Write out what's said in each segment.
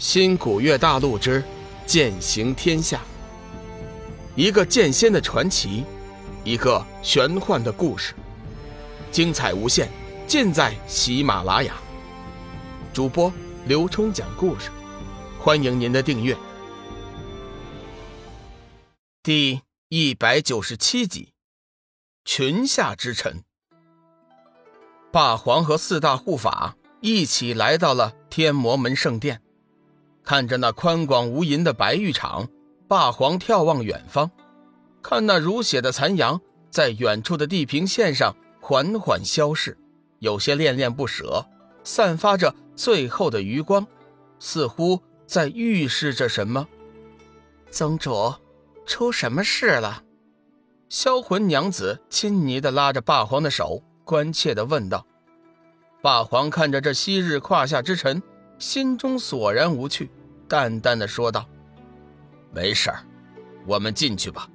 新古月大陆之剑行天下，一个剑仙的传奇，一个玄幻的故事，精彩无限，尽在喜马拉雅。主播刘冲讲故事，欢迎您的订阅。第一百九十七集，群下之臣，霸皇和四大护法一起来到了天魔门圣殿。看着那宽广无垠的白玉场，霸皇眺望远方，看那如血的残阳在远处的地平线上缓缓消逝，有些恋恋不舍，散发着最后的余光，似乎在预示着什么。宗主，出什么事了？销魂娘子亲昵地拉着霸皇的手，关切地问道。霸皇看着这昔日胯下之臣，心中索然无趣。淡淡的说道：“没事儿，我们进去吧。”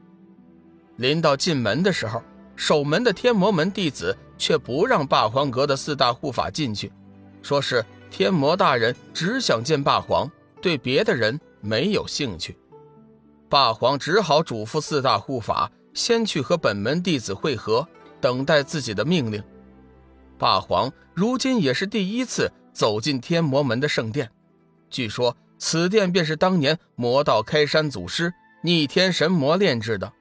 临到进门的时候，守门的天魔门弟子却不让霸皇阁的四大护法进去，说是天魔大人只想见霸皇，对别的人没有兴趣。霸皇只好嘱咐四大护法先去和本门弟子会合，等待自己的命令。霸皇如今也是第一次走进天魔门的圣殿，据说。此殿便是当年魔道开山祖师逆天神魔炼制的，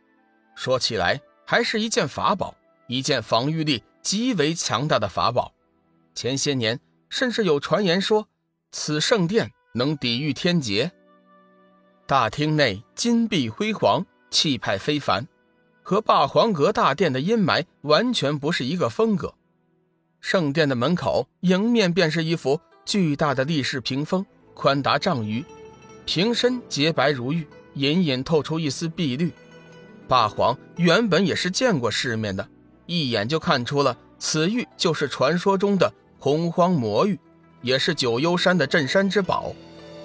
说起来还是一件法宝，一件防御力极为强大的法宝。前些年甚至有传言说，此圣殿能抵御天劫。大厅内金碧辉煌，气派非凡，和霸皇阁大殿的阴霾完全不是一个风格。圣殿的门口迎面便是一幅巨大的立式屏风。宽达丈余，瓶身洁白如玉，隐隐透出一丝碧绿。霸皇原本也是见过世面的，一眼就看出了此玉就是传说中的洪荒魔玉，也是九幽山的镇山之宝。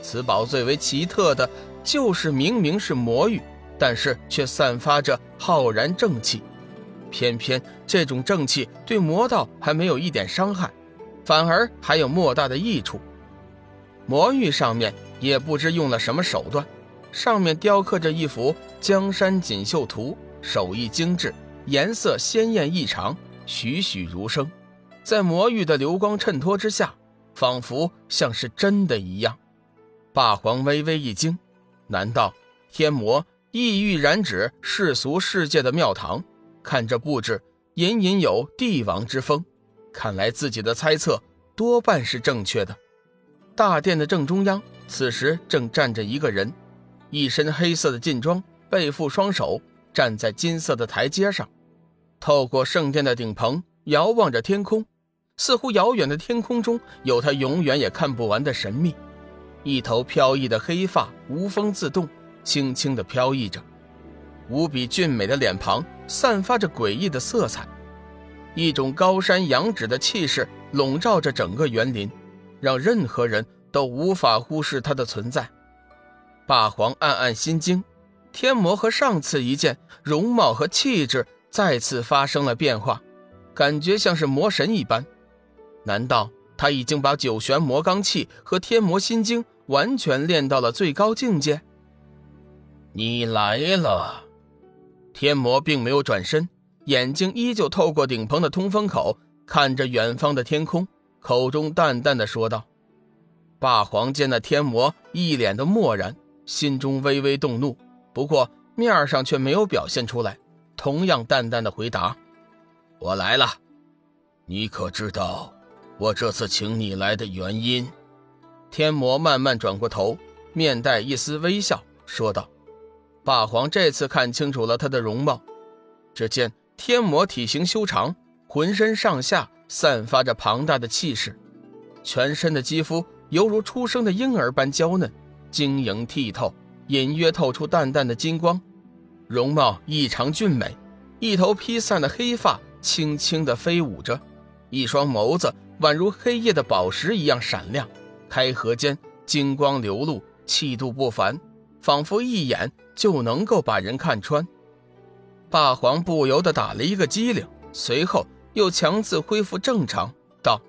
此宝最为奇特的就是明明是魔玉，但是却散发着浩然正气，偏偏这种正气对魔道还没有一点伤害，反而还有莫大的益处。魔玉上面也不知用了什么手段，上面雕刻着一幅江山锦绣图，手艺精致，颜色鲜艳异常，栩栩如生，在魔玉的流光衬托之下，仿佛像是真的一样。霸皇微微一惊，难道天魔意欲染指世俗世界的庙堂？看这布置，隐隐有帝王之风，看来自己的猜测多半是正确的。大殿的正中央，此时正站着一个人，一身黑色的劲装，背负双手，站在金色的台阶上，透过圣殿的顶棚遥望着天空，似乎遥远的天空中有他永远也看不完的神秘。一头飘逸的黑发无风自动，轻轻地飘逸着，无比俊美的脸庞散发着诡异的色彩，一种高山仰止的气势笼罩着整个园林。让任何人都无法忽视他的存在。霸皇暗暗心惊，天魔和上次一见，容貌和气质再次发生了变化，感觉像是魔神一般。难道他已经把九玄魔罡气和天魔心经完全练到了最高境界？你来了。天魔并没有转身，眼睛依旧透过顶棚的通风口看着远方的天空。口中淡淡的说道：“霸皇见那天魔一脸的漠然，心中微微动怒，不过面上却没有表现出来，同样淡淡的回答：‘我来了。’你可知道我这次请你来的原因？”天魔慢慢转过头，面带一丝微笑，说道：“霸皇这次看清楚了他的容貌，只见天魔体型修长，浑身上下。”散发着庞大的气势，全身的肌肤犹如出生的婴儿般娇嫩、晶莹剔透，隐约透出淡淡的金光，容貌异常俊美。一头披散的黑发轻轻地飞舞着，一双眸子宛如黑夜的宝石一样闪亮，开合间金光流露，气度不凡，仿佛一眼就能够把人看穿。霸皇不由得打了一个激灵，随后。又强自恢复正常，道：“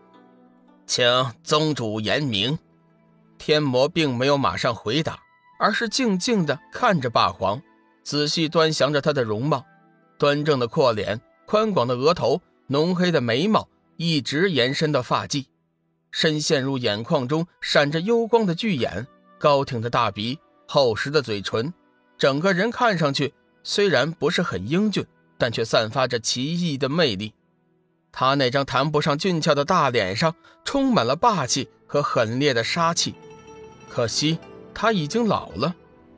请宗主言明。”天魔并没有马上回答，而是静静地看着霸皇，仔细端详着他的容貌，端正的阔脸，宽广的额头，浓黑的眉毛，一直延伸到发际，深陷入眼眶中闪着幽光的巨眼，高挺的大鼻，厚实的嘴唇，整个人看上去虽然不是很英俊，但却散发着奇异的魅力。他那张谈不上俊俏的大脸上充满了霸气和狠烈的杀气，可惜他已经老了。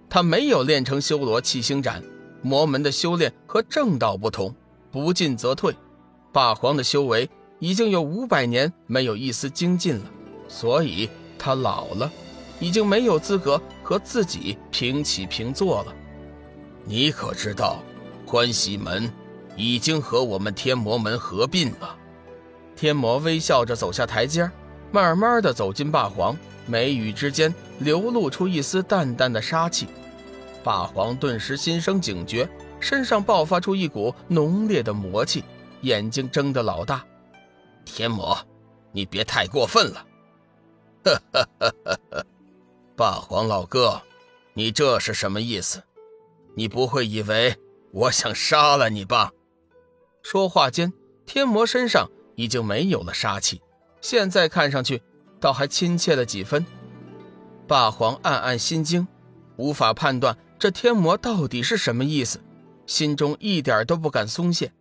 他没有练成修罗七星斩，魔门的修炼和正道不同，不进则退。霸皇的修为已经有五百年没有一丝精进了，所以他老了，已经没有资格和自己平起平坐了。你可知道，欢喜门？已经和我们天魔门合并了。天魔微笑着走下台阶，慢慢的走进霸皇，眉宇之间流露出一丝淡淡的杀气。霸皇顿时心生警觉，身上爆发出一股浓烈的魔气，眼睛睁得老大。天魔，你别太过分了！哈哈哈哈哈！霸皇老哥，你这是什么意思？你不会以为我想杀了你吧？说话间，天魔身上已经没有了杀气，现在看上去倒还亲切了几分。霸皇暗暗心惊，无法判断这天魔到底是什么意思，心中一点都不敢松懈。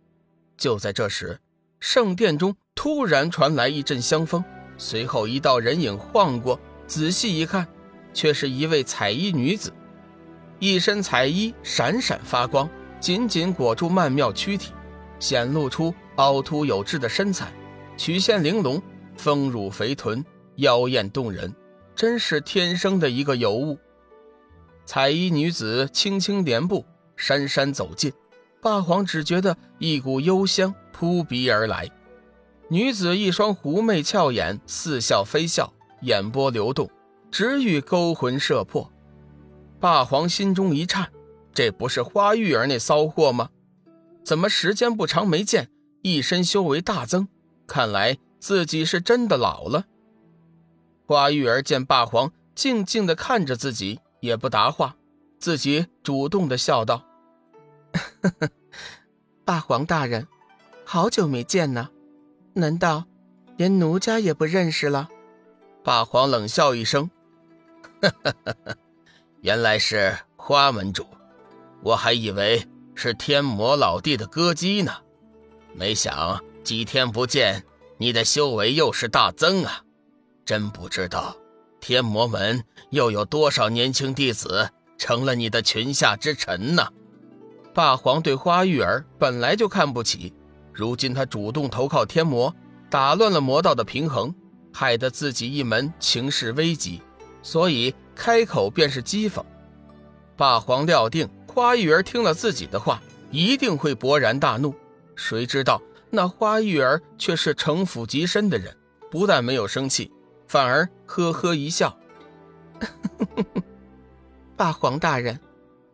就在这时，圣殿中突然传来一阵香风，随后一道人影晃过，仔细一看，却是一位彩衣女子，一身彩衣闪闪发光，紧紧裹住曼妙躯体。显露出凹凸有致的身材，曲线玲珑，丰乳肥臀，妖艳动人，真是天生的一个尤物。彩衣女子轻轻连步，姗姗走近，霸皇只觉得一股幽香扑鼻而来。女子一双狐媚俏眼，似笑非笑，眼波流动，直欲勾魂摄魄。霸皇心中一颤，这不是花玉儿那骚货吗？怎么时间不长没见，一身修为大增？看来自己是真的老了。花玉儿见霸皇静静的看着自己，也不答话，自己主动的笑道：“ 霸皇大人，好久没见呢，难道连奴家也不认识了？”霸皇冷笑一声：“ 原来是花门主，我还以为……”是天魔老弟的歌姬呢，没想几天不见，你的修为又是大增啊！真不知道天魔门又有多少年轻弟子成了你的裙下之臣呢？霸皇对花玉儿本来就看不起，如今他主动投靠天魔，打乱了魔道的平衡，害得自己一门情势危急，所以开口便是讥讽。霸皇料定。花玉儿听了自己的话，一定会勃然大怒。谁知道那花玉儿却是城府极深的人，不但没有生气，反而呵呵一笑：“ 霸皇大人，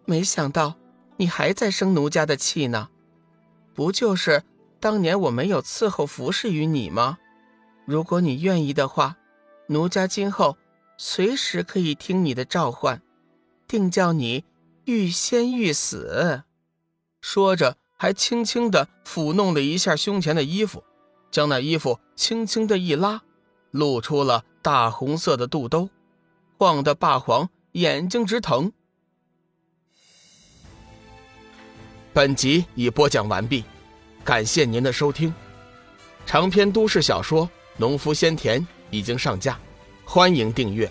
没想到你还在生奴家的气呢。不就是当年我没有伺候服侍于你吗？如果你愿意的话，奴家今后随时可以听你的召唤，定叫你。”欲仙欲死，说着还轻轻地抚弄了一下胸前的衣服，将那衣服轻轻的一拉，露出了大红色的肚兜，晃得霸皇眼睛直疼。本集已播讲完毕，感谢您的收听。长篇都市小说《农夫先田》已经上架，欢迎订阅。